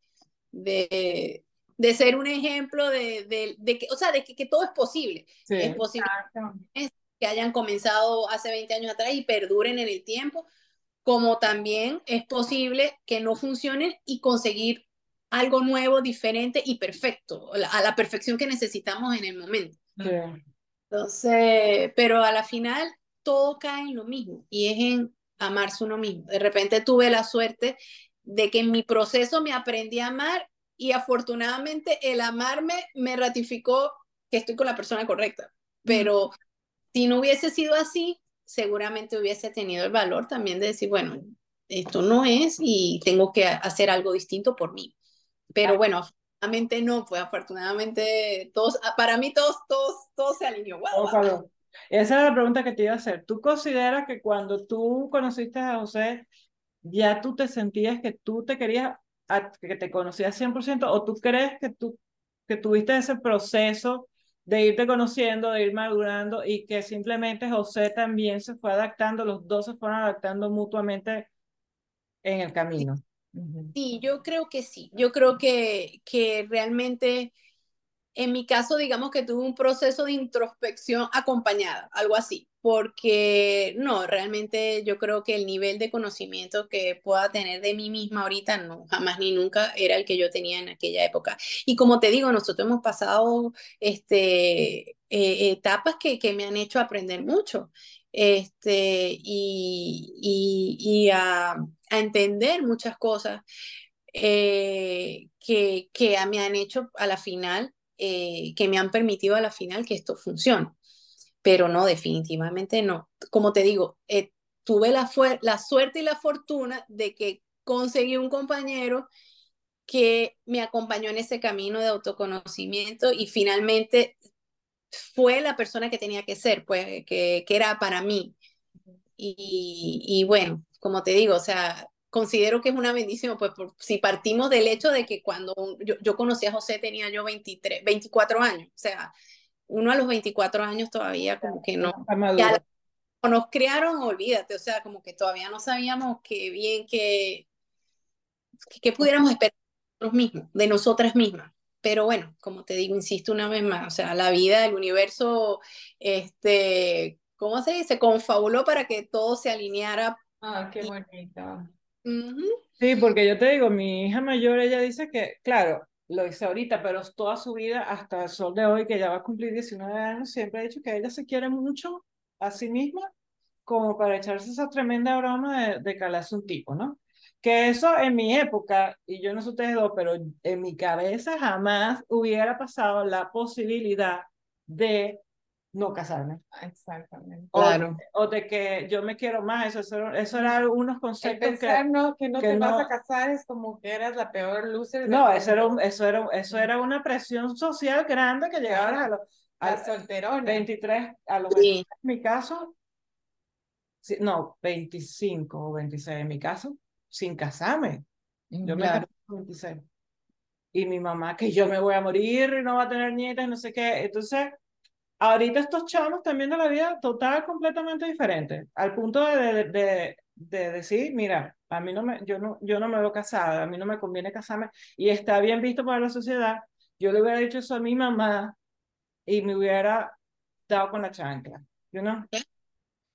de, de ser un ejemplo de, de, de, que, o sea, de que, que todo es posible. es posible que hayan comenzado hace 20 años atrás y perduren en el tiempo, como también es posible que no funcionen y conseguir algo nuevo, diferente y perfecto, a la perfección que necesitamos en el momento. Entonces, pero a la final todo cae en lo mismo y es en amarse uno mismo. De repente tuve la suerte de que en mi proceso me aprendí a amar y afortunadamente el amarme me ratificó que estoy con la persona correcta. Pero si no hubiese sido así, seguramente hubiese tenido el valor también de decir, bueno, esto no es y tengo que hacer algo distinto por mí. Pero bueno, afortunadamente no, pues afortunadamente todos, ah, para mí todos, todos, todos se alineó. Esa es la pregunta que te iba a hacer. ¿Tú consideras que cuando tú conociste a José, ya tú te sentías que tú te querías, que te conocías 100% o tú crees que tú que tuviste ese proceso de irte conociendo, de ir madurando y que simplemente José también se fue adaptando, los dos se fueron adaptando mutuamente en el camino? Sí, yo creo que sí. Yo creo que, que realmente, en mi caso, digamos que tuve un proceso de introspección acompañada, algo así, porque no, realmente yo creo que el nivel de conocimiento que pueda tener de mí misma ahorita, no, jamás ni nunca era el que yo tenía en aquella época. Y como te digo, nosotros hemos pasado este, eh, etapas que, que me han hecho aprender mucho este, y, y, a, entender muchas cosas eh, que, que me han hecho a la final, eh, que me han permitido a la final que esto funcione. Pero no, definitivamente no. Como te digo, eh, tuve la, la suerte y la fortuna de que conseguí un compañero que me acompañó en ese camino de autoconocimiento y finalmente fue la persona que tenía que ser, pues, que, que era para mí. Y, y, bueno, como te digo, o sea, considero que es una bendición, pues por, si partimos del hecho de que cuando yo, yo conocí a José tenía yo 23, 24 años, o sea, uno a los 24 años todavía como que no, ya nos criaron, olvídate, o sea, como que todavía no sabíamos qué bien que, que, pudiéramos esperar de nosotros mismos, de nosotras mismas. Pero bueno, como te digo, insisto una vez más, o sea, la vida, el universo, este, ¿cómo se dice? Confabuló para que todo se alineara. Ah, qué bonito. Sí, porque yo te digo, mi hija mayor, ella dice que, claro, lo dice ahorita, pero toda su vida, hasta el sol de hoy, que ya va a cumplir 19 años, siempre ha dicho que ella se quiere mucho a sí misma como para echarse esa tremenda broma de, de calarse un tipo, ¿no? Que eso en mi época, y yo no sé ustedes dos, pero en mi cabeza jamás hubiera pasado la posibilidad de no casarme. Exactamente. O, claro. o de que yo me quiero más, eso, eso, eso eran unos conceptos El pensar, que, no, que no que te no, vas a casar es como que eras la peor loser. No, eso era, eso, era, eso era una presión social grande que llegaba a los a solterona. 23, a lo sí. en mi caso, no, 25 o 26 en mi caso, sin casarme. Yo claro. me casé 26. Y mi mamá, que yo me voy a morir y no va a tener nietas, no sé qué. Entonces, ahorita estos chavos también de la vida total, completamente diferente. Al punto de, de, de, decir, mira, a mí no me, yo no, yo no me veo casada, a mí no me conviene casarme. Y está bien visto para la sociedad. Yo le hubiera dicho eso a mi mamá y me hubiera dado con la chancla. You know?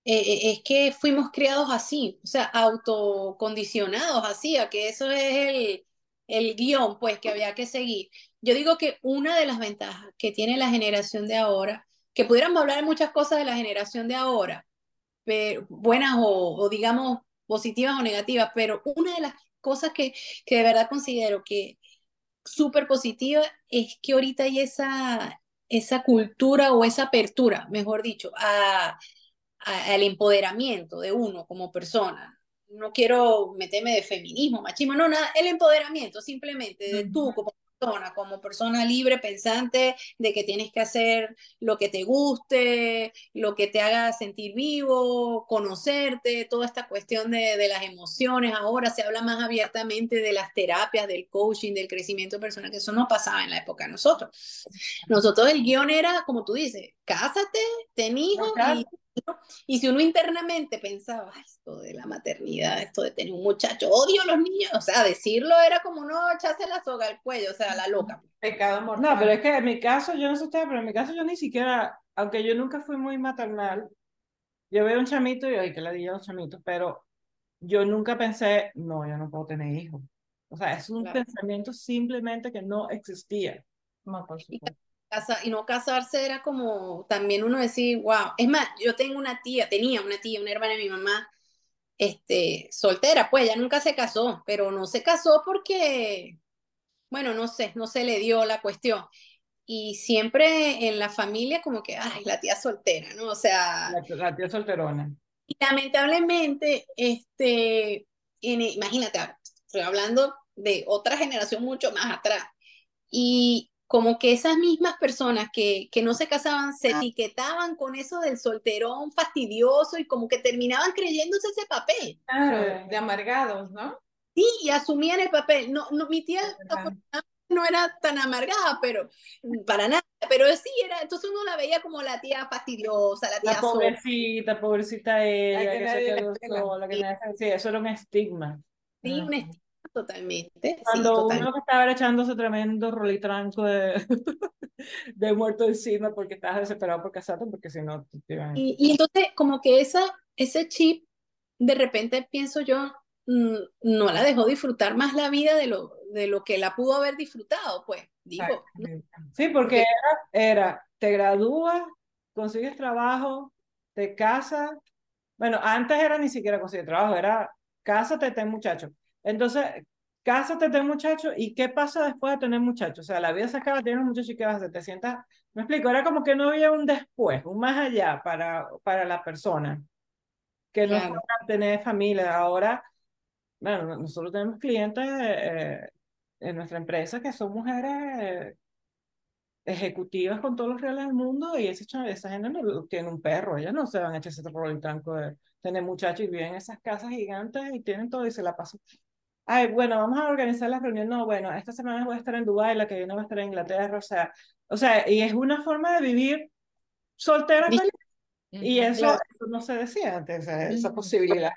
Eh, es que fuimos criados así, o sea, autocondicionados así, a que eso es el, el guion, pues, que había que seguir. Yo digo que una de las ventajas que tiene la generación de ahora, que pudiéramos hablar de muchas cosas de la generación de ahora, buenas o, o, digamos positivas o negativas, pero una de las cosas que, que de verdad considero que súper positiva es que ahorita hay esa, esa cultura o esa apertura, mejor dicho, a al empoderamiento de uno como persona. No quiero meterme de feminismo, machismo, no, nada, el empoderamiento simplemente de tú como persona, como persona libre, pensante, de que tienes que hacer lo que te guste, lo que te haga sentir vivo, conocerte, toda esta cuestión de, de las emociones. Ahora se habla más abiertamente de las terapias, del coaching, del crecimiento personal, que eso no pasaba en la época de nosotros. Nosotros el guion era, como tú dices, cásate, ten hijos y y si uno internamente pensaba, esto de la maternidad, esto de tener un muchacho, odio a los niños, o sea, decirlo era como no echarse la soga al cuello, o sea, la loca. Pecado mortal. No, pero es que en mi caso, yo no sé ustedes, pero en mi caso yo ni siquiera, aunque yo nunca fui muy maternal, yo veo un chamito y, ay, que le diga a los chamitos, pero yo nunca pensé, no, yo no puedo tener hijos. O sea, es un claro. pensamiento simplemente que no existía. No, por supuesto casa, y no casarse era como también uno decir, wow, es más, yo tengo una tía, tenía una tía, una hermana de mi mamá, este, soltera, pues ella nunca se casó, pero no se casó porque, bueno, no sé, no se le dio la cuestión. Y siempre en la familia como que, ay, la tía soltera, ¿no? O sea... La, la tía solterona. Y lamentablemente, este, en, imagínate, estoy hablando de otra generación mucho más atrás. Y como que esas mismas personas que, que no se casaban se etiquetaban con eso del solterón fastidioso y como que terminaban creyéndose ese papel. Claro, de amargados, ¿no? Sí, y asumían el papel. No, no, mi tía no era tan amargada, pero para nada, pero sí era, entonces uno la veía como la tía fastidiosa, la tía la pobrecita, pobrecita ella, que, que se quedó sola, que sí, eso era un estigma. Sí, un estigma Totalmente. Cuando sí, totalmente. uno estaba echándose tremendo rolitranco de, de muerto encima porque estabas desesperado por casarte, porque si no... Y, y, entonces como que esa, ese chip, de repente pienso yo, no la dejó disfrutar más la vida de lo, de lo que la pudo haber disfrutado, pues, digo. Sí, porque era, era, te gradúas, consigues trabajo, te casas. Bueno, antes era ni siquiera conseguir trabajo, era cásate, ten muchacho entonces, cásate, ten muchacho, ¿y qué pasa después de tener muchacho? O sea, la vida se acaba, tienes un muchacho y ¿qué vas a hacer? Te sientas, me explico, era como que no había un después, un más allá para, para la persona, que no claro. tener familia. Ahora, bueno, nosotros tenemos clientes eh, en nuestra empresa que son mujeres ejecutivas con todos los reales del mundo y ese, esa gente no tiene un perro, ellas no se van a echar ese rol tranco de tener muchachos y viven en esas casas gigantes y tienen todo y se la pasan. Ay, bueno, vamos a organizar la reunión. No, bueno, esta semana voy a estar en Dubái, la que viene va a estar en Inglaterra, o sea, o sea, y es una forma de vivir soltera feliz. Y eso, Claro. eso no se decía antes, esa, posibilidad.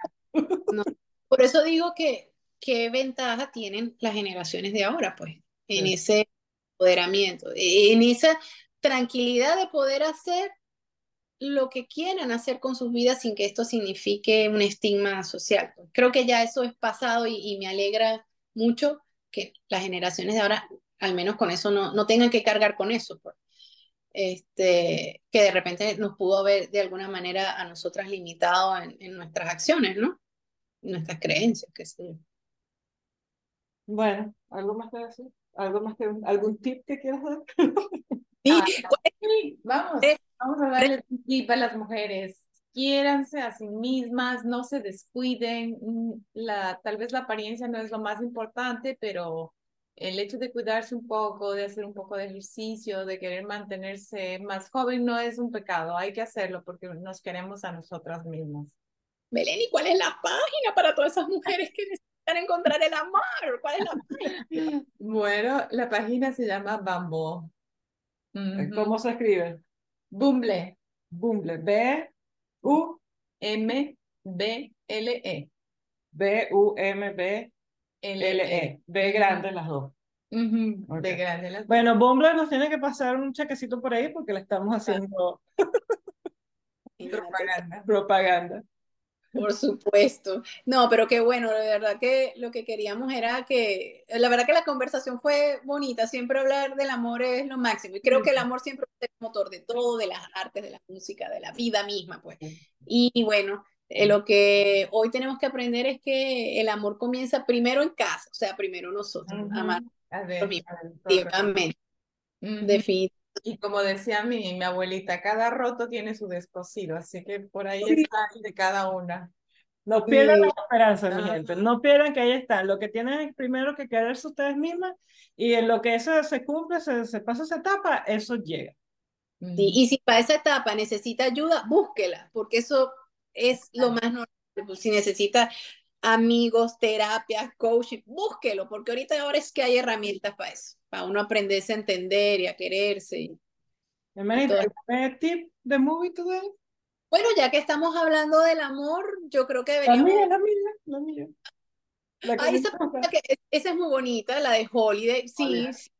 Por eso digo que qué ventaja tienen las generaciones de ahora, pues, en Sí. ese empoderamiento, en esa tranquilidad de poder hacer lo que quieran hacer con sus vidas sin que esto signifique un estigma social. Creo que ya eso es pasado y, me alegra mucho que las generaciones de ahora, al menos con eso, no, no tengan que cargar con eso. pues. Este, que de repente nos pudo haber de alguna manera a nosotras limitado en, en nuestras acciones, ¿no? Nuestras creencias, qué sé yo. Bueno, ¿algo más que decir? ¿Algo más algún tip que quieras dar? Sí, Ah, ¿cuál es Sí, vamos, vamos a darle un tip a las mujeres. Quiéranse a sí mismas, no se descuiden. mm, La, tal vez la apariencia no es lo más importante, pero el hecho de cuidarse un poco, de hacer un poco de ejercicio, de querer mantenerse más joven no es un pecado. Hay que hacerlo porque nos queremos a nosotras mismas. Belén, ¿y cuál es la página para todas esas mujeres que necesitan encontrar el amor? ¿Cuál es la página? Bueno, la página se llama Bumble. ¿Cómo se escribe? Bumble. Bumble. B, U, M, B, L, E. B, U, M, B, L, L, E. E. B grande las dos. Ujú, Ok. De grande las Bueno, Bumble nos tiene que pasar un chequecito por ahí porque le estamos haciendo propaganda. propaganda. Por supuesto. No, pero qué bueno, de verdad que lo que queríamos era que, la verdad que la conversación fue bonita, siempre hablar del amor es lo máximo y creo que el amor siempre es el motor de todo, de las artes, de la música, de la vida misma, pues. Y, y bueno, eh, lo que hoy tenemos que aprender es que el amor comienza primero en casa, o sea, primero nosotros, amar A ver, a ver, definitivamente. Y como decía mi, mi abuelita, cada roto tiene su descosido, así que por ahí Sí. está el de cada una. No pierdan Sí. la esperanza, mi gente. No pierdan que ahí están. Lo que tienen es primero que quererse ustedes mismas y en lo que eso se cumple, se, se pasa esa etapa, eso llega. Sí, y si para esa etapa necesita ayuda, búsquela, porque eso es lo más normal. Pues, si necesita amigos, terapias, coaching, búsquelo, porque ahorita ahora es que hay herramientas para eso, para uno aprenderse a entender y a quererse. y- Hermanita, todo. ¿algún tip de movie today? Bueno, ya que estamos hablando del amor, yo creo que La deberíamos... mía, la mía, la mía. La Ay, me esa, que- esa es muy bonita, la de Holiday, sí, Holiday. sí,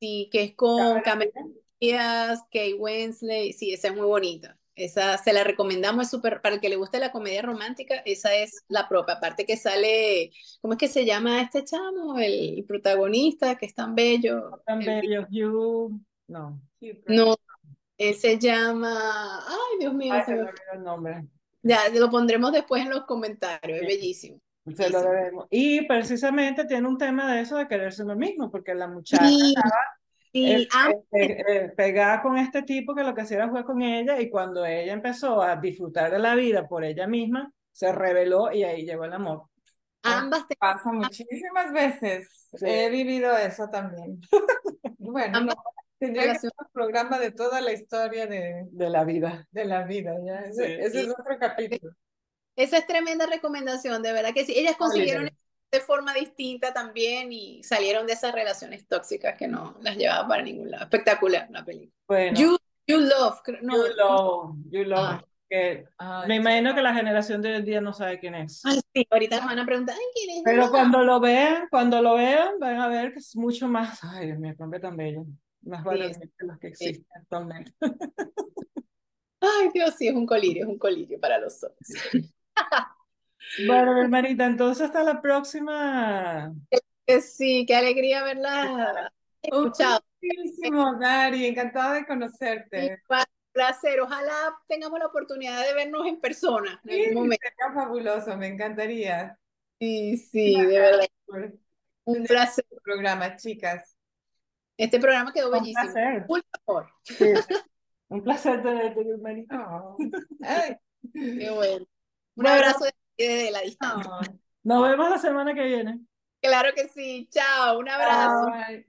sí, que es con Cameron Cameron Díaz, Kate Wensley, sí, esa es muy bonita. Esa se la recomendamos, es súper, para el que le guste la comedia romántica, esa es la propia. Aparte que sale, ¿cómo es que se llama este chamo? El protagonista, que es tan bello. Tan El- bello, Hugh. No. No, él se llama, ay Dios mío, Ay, se me- me olvidó el nombre. ya lo pondremos después en los comentarios, es bellísimo. Se lo debemos. Y precisamente tiene un tema de eso de quererse uno mismo, porque la muchacha y eh, pegada con este tipo que lo que hacía era jugar con ella y cuando ella empezó a disfrutar de la vida por ella misma, se reveló y ahí llegó el amor. ambas te- Pasa muchísimas veces. Sí. He vivido eso también. Bueno, no, tendría que ser un programa de toda la historia de, De la vida. de la vida, ¿ya? Ese, Sí. ese es otro capítulo. Esa es tremenda recomendación, de verdad que sí. Ellas consiguieron Holiday. De forma distinta también y salieron de esas relaciones tóxicas que no las llevaba para ningún lado. Espectacular la película. Bueno, You, you Love, creo- no, you love, you love. Ah. que Ay, me imagino que la generación de hoy en día no sabe quién es. Ay, sí, ahorita nos van a preguntar, ay, ¿quién es? Pero cuando lo vean, cuando lo vean, van a ver que es mucho más. Ay, Dios mío, hombre tan bello. Más valioso que los que existen actualmente. Ay, Dios, sí, es un colirio, es un colirio para los ojos. Bueno, hermanita, entonces hasta la próxima. Sí, qué alegría haberla escuchado. Muchísimo, Dari, encantada de conocerte. Un placer, ojalá tengamos la oportunidad de vernos en persona en Sí, algún momento. sería fabuloso, me encantaría. Sí, sí, de verdad, Por un placer. este programa, chicas. Este programa quedó Un bellísimo. placer. Full amor. Sí. Un placer tenerte, hermanita. Oh. Qué bueno. Un Bueno. abrazo de- desde la distancia. oh. Nos vemos la semana que viene. Claro que sí. Chao, un abrazo. Ay.